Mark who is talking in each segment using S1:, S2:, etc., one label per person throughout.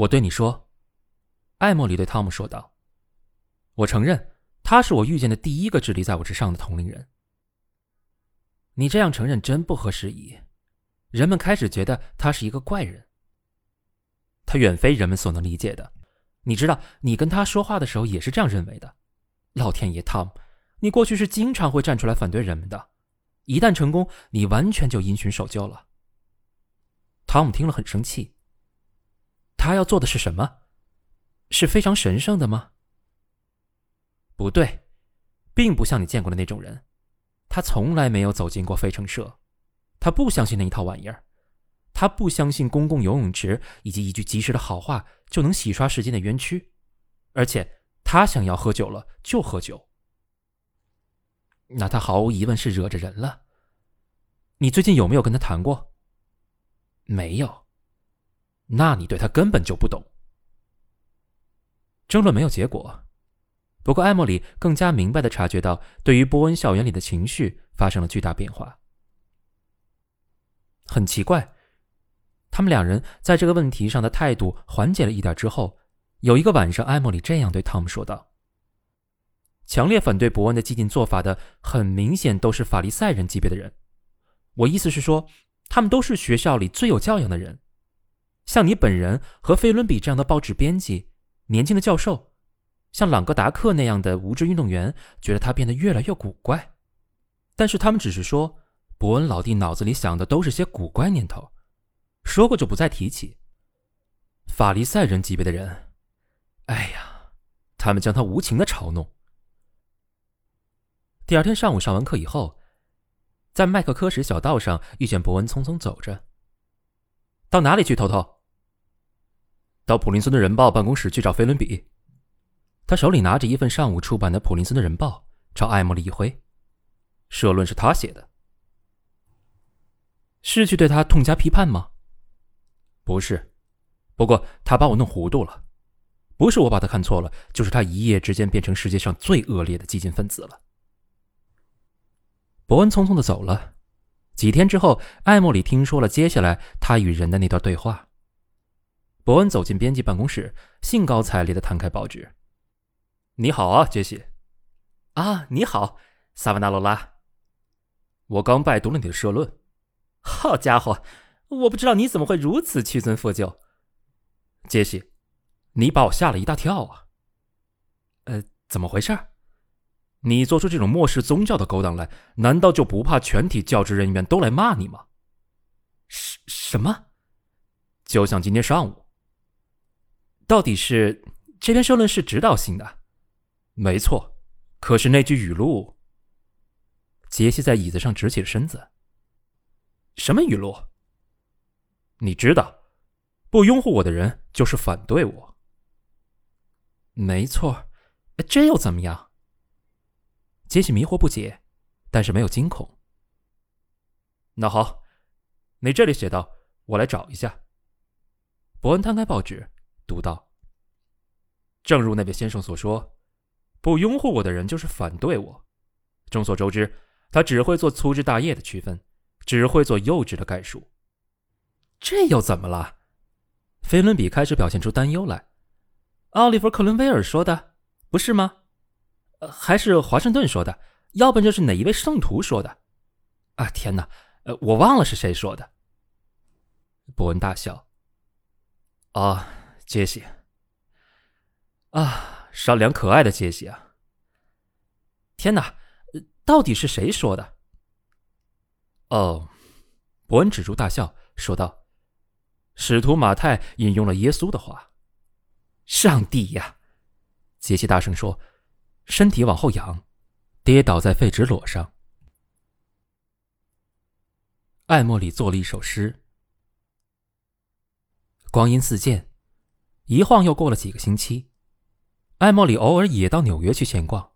S1: 我对你说，艾莫里对汤姆说道：“我承认，他是我遇见的第一个智力在我之上的同龄人。你这样承认真不合时宜，人们开始觉得他是一个怪人。他远非人们所能理解的。你知道，你跟他说话的时候也是这样认为的。老天爷，汤姆，你过去是经常会站出来反对人们的，一旦成功，你完全就因循守旧了。”汤姆听了很生气。他要做的是什么？是非常神圣的吗？不对，并不像你见过的那种人。他从来没有走进过费城社，他不相信那一套玩意儿，他不相信公共游泳池以及一句及时的好话就能洗刷时间的冤屈，而且他想要喝酒了就喝酒。那他毫无疑问是惹着人了。你最近有没有跟他谈过？没有。那你对他根本就不懂。争论没有结果，不过艾莫里更加明白的察觉到，对于波恩校园里的情绪发生了巨大变化。很奇怪，他们两人在这个问题上的态度缓解了一点之后，有一个晚上，艾莫里这样对汤姆说道：“强烈反对伯恩的激进做法的，很明显都是法利赛人级别的人。我意思是说，他们都是学校里最有教养的人。”像你本人和费伦比这样的报纸编辑，年轻的教授，像朗格达克那样的无知运动员，觉得他变得越来越古怪。但是他们只是说，伯恩老弟脑子里想的都是些古怪念头，说过就不再提起。法利赛人级别的人，哎呀，他们将他无情的嘲弄。第二天上午上完课以后，在麦克科什小道上遇见伯恩匆匆走着，到哪里去，头头？到普林斯顿人报办公室去找菲伦比，他手里拿着一份上午出版的普林斯顿人报，朝艾莫里一挥。社论是他写的，是去对他痛加批判吗？不是，不过他把我弄糊涂了，不是我把他看错了，就是他一夜之间变成世界上最恶劣的激进分子了。伯恩匆匆的走了，几天之后，艾莫里听说了接下来他与人的那段对话。伯恩走进编辑办公室，兴高采烈地摊开报纸。“你好啊，杰西。”“啊，你好，萨瓦纳罗拉。”“我刚拜读了你的社论。”“好家伙，我不知道你怎么会如此屈尊附就。”“杰西，你把我吓了一大跳啊。”“呃，怎么回事？你做出这种漠视宗教的勾当来，难道就不怕全体教职人员都来骂你吗？”“什什么？就像今天上午。”到底是这篇社论是指导性的，没错。可是那句语录，杰西在椅子上直起了身子。什么语录？你知道，不拥护我的人就是反对我。没错，这又怎么样？杰西迷惑不解，但是没有惊恐。那好，你这里写道，我来找一下。伯恩摊开报纸。读道：“正如那位先生所说，不拥护我的人就是反对我。众所周知，他只会做粗枝大叶的区分，只会做幼稚的概述。这又怎么了？”菲伦比开始表现出担忧来。奥利弗·克伦威尔说的，不是吗？还是华盛顿说的？要不就是哪一位圣徒说的？啊，天哪！呃，我忘了是谁说的。伯恩大笑。啊。杰西，啊，善良可爱的杰西啊！天哪，到底是谁说的？哦，伯恩止住大笑，说道：“使徒马太引用了耶稣的话。”上帝呀！杰西大声说，身体往后仰，跌倒在废纸篓上。艾莫里做了一首诗：“光阴似箭。”一晃又过了几个星期，艾莫里偶尔也到纽约去闲逛，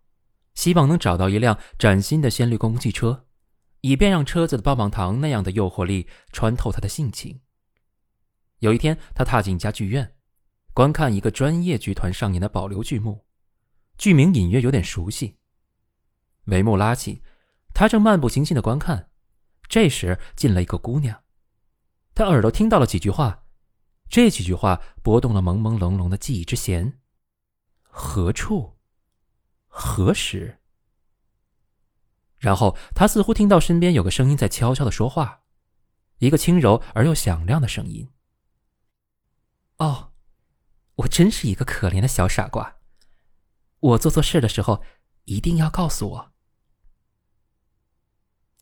S1: 希望能找到一辆崭新的鲜绿公共汽车，以便让车子的棒棒糖那样的诱惑力穿透他的性情。有一天，他踏进一家剧院，观看一个专业剧团上演的保留剧目，剧名隐约有点熟悉。帷幕拉起，他正漫不经心的观看，这时进来一个姑娘，他耳朵听到了几句话。这几句话拨动了朦朦胧胧的记忆之弦。何处？何时？然后他似乎听到身边有个声音在悄悄的说话，一个轻柔而又响亮的声音。哦，我真是一个可怜的小傻瓜。我做错事的时候，一定要告诉我。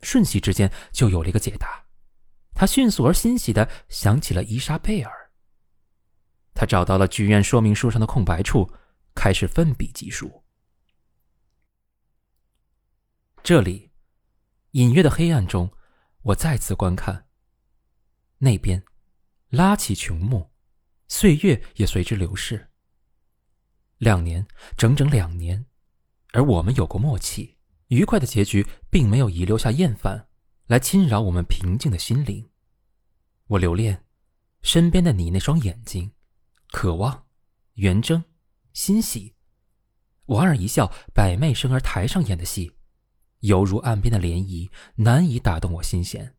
S1: 瞬息之间就有了一个解答，他迅速而欣喜的想起了伊莎贝尔。他找到了剧院说明书上的空白处。开始奋笔疾书。这里，隐约的黑暗中，我再次观看。那边，拉起琼幕，岁月也随之流逝。两年，整整两年，而我们有过默契，愉快的结局并没有遗留下厌烦，来侵扰我们平静的心灵。我留恋身边的你那双眼睛，渴望，圆睁。欣喜，莞尔一笑，百媚生儿台上演的戏，犹如岸边的涟漪，难以打动我心弦。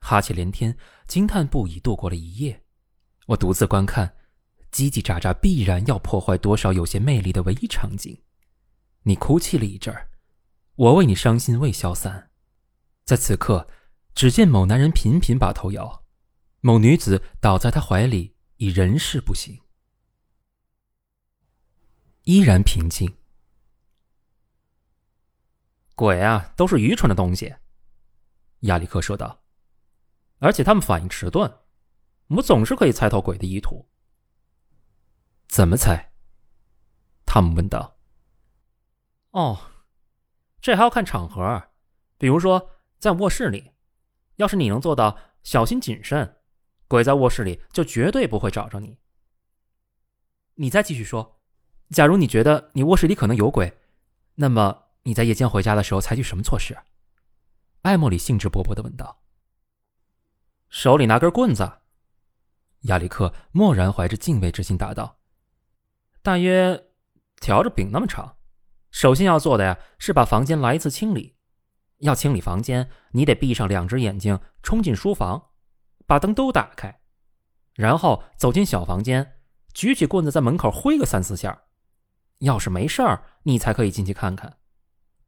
S1: 哈气连天，惊叹不已，度过了一夜。我独自观看，叽叽喳喳，必然要破坏多少有些魅力的唯一场景。你哭泣了一阵儿，我为你伤心未消散。在此刻，只见某男人频频把头摇，某女子倒在他怀里，已人事不省。依然平静。鬼啊，都是愚蠢的东西。亚历克说道。而且他们反应迟钝，我们总是可以猜透鬼的意图。怎么猜？汤姆问道。哦，这还要看场合。比如说，在卧室里，要是你能做到小心谨慎，鬼在卧室里就绝对不会找着你。你再继续说。假如你觉得你卧室里可能有鬼，那么你在夜间回家的时候采取什么措施？艾莫里兴致勃勃的问道。手里拿根棍子。亚历克默然怀着敬畏之心答道：“大约条着饼那么长。首先要做的呀，是把房间来一次清理。要清理房间，你得闭上两只眼睛，冲进书房，把灯都打开，然后走进小房间，举起棍子在门口挥个三四下。”要是没事儿，你才可以进去看看。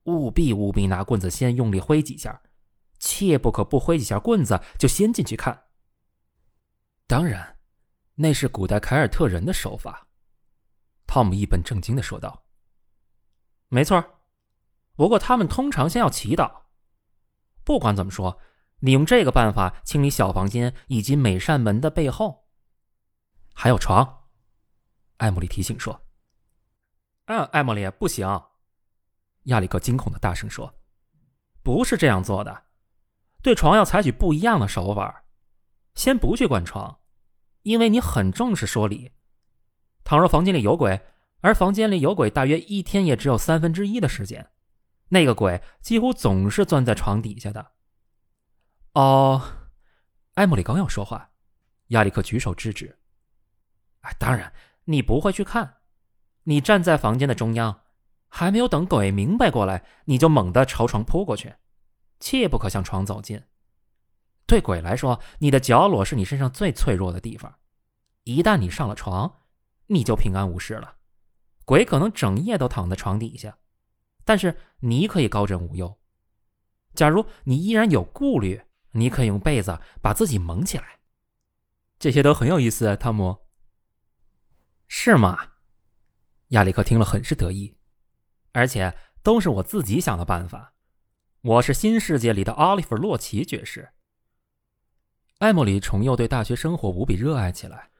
S1: 务必务必拿棍子先用力挥几下，切不可不挥几下棍子就先进去看。当然，那是古代凯尔特人的手法。汤姆一本正经的说道：“没错，不过他们通常先要祈祷。不管怎么说，你用这个办法清理小房间以及每扇门的背后，还有床。”艾莫莉提醒说。嗯，艾莫莉，不行！亚历克惊恐的大声说：“不是这样做的，对床要采取不一样的手法。先不去管床，因为你很重视说理。倘若房间里有鬼，而房间里有鬼大约一天也只有三分之一的时间，那个鬼几乎总是钻在床底下的。”哦，艾莫莉刚要说话，亚历克举手制止：“哎，当然，你不会去看。”你站在房间的中央，还没有等鬼明白过来，你就猛地朝床扑过去，切不可向床走近。对鬼来说，你的角落是你身上最脆弱的地方。一旦你上了床，你就平安无事了。鬼可能整夜都躺在床底下，但是你可以高枕无忧。假如你依然有顾虑，你可以用被子把自己蒙起来。这些都很有意思，汤姆。是吗？亚历克听了很是得意，而且都是我自己想的办法。我是新世界里的奥利弗·洛奇爵士。艾莫里重又对大学生活无比热爱起来，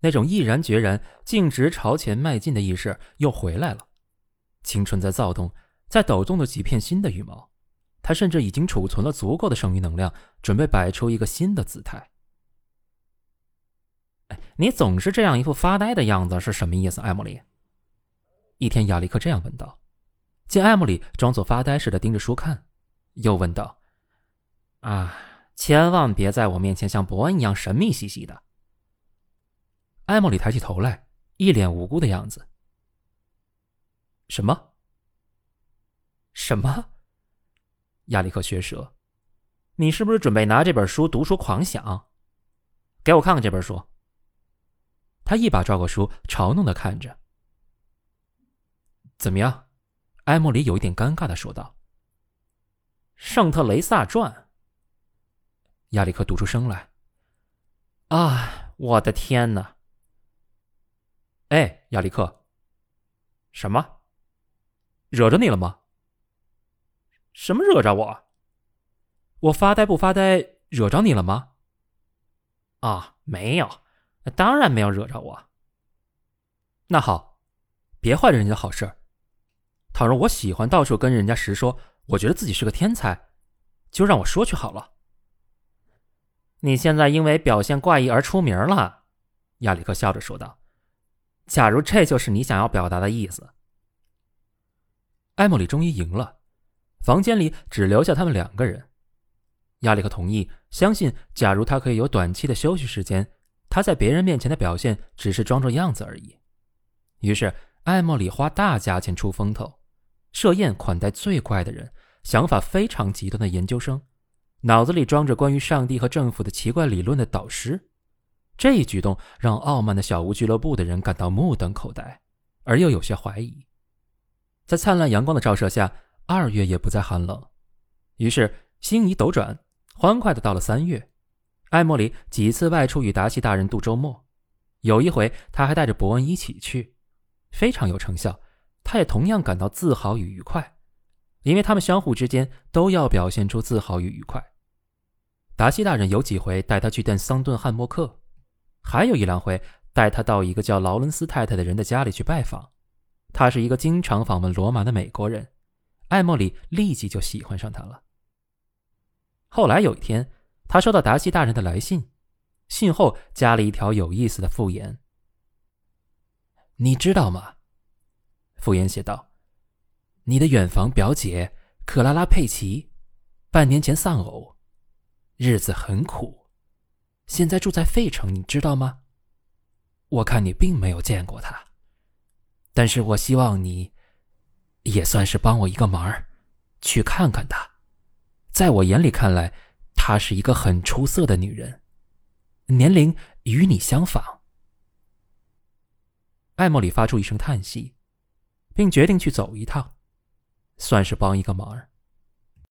S1: 那种毅然决然、径直朝前迈进的意识又回来了。青春在躁动，在抖动着几片新的羽毛。他甚至已经储存了足够的剩余能量，准备摆出一个新的姿态。你总是这样一副发呆的样子，是什么意思，艾莫里？一天，亚历克这样问道：“见艾莫里装作发呆似的盯着书看，又问道：‘啊，千万别在我面前像伯恩一样神秘兮兮的。’”艾莫里抬起头来，一脸无辜的样子。“什么？什么？”亚历克学舌，“你是不是准备拿这本书读书狂想？给我看看这本书。”他一把抓过书，嘲弄的看着。怎么样？艾莫里有一点尴尬的说道。《圣特雷萨传》。亚历克读出声来。啊，我的天哪！哎，亚历克，什么？惹着你了吗？什么惹着我？我发呆不发呆，惹着你了吗？啊，没有，当然没有惹着我。那好，别坏了人家的好事。倘若我喜欢到处跟人家实说，我觉得自己是个天才，就让我说去好了。你现在因为表现怪异而出名了，亚历克笑着说道。假如这就是你想要表达的意思，艾莫里终于赢了。房间里只留下他们两个人。亚历克同意，相信假如他可以有短期的休息时间，他在别人面前的表现只是装装样子而已。于是，艾莫里花大价钱出风头。设宴款待最怪的人，想法非常极端的研究生，脑子里装着关于上帝和政府的奇怪理论的导师。这一举动让傲慢的小屋俱乐部的人感到目瞪口呆，而又有些怀疑。在灿烂阳光的照射下，二月也不再寒冷。于是心仪斗转，欢快的到了三月。艾莫里几次外出与达西大人度周末，有一回他还带着伯恩一起去，非常有成效。他也同样感到自豪与愉快，因为他们相互之间都要表现出自豪与愉快。达西大人有几回带他去见桑顿汉默克，还有一两回带他到一个叫劳伦斯太太的人的家里去拜访。他是一个经常访问罗马的美国人，艾莫里立即就喜欢上他了。后来有一天，他收到达西大人的来信，信后加了一条有意思的附言：“你知道吗？”傅言写道：“你的远房表姐克拉拉佩奇，半年前丧偶，日子很苦，现在住在费城，你知道吗？我看你并没有见过她，但是我希望你，也算是帮我一个忙，去看看她。在我眼里看来，她是一个很出色的女人，年龄与你相仿。”艾莫里发出一声叹息。并决定去走一趟，算是帮一个忙。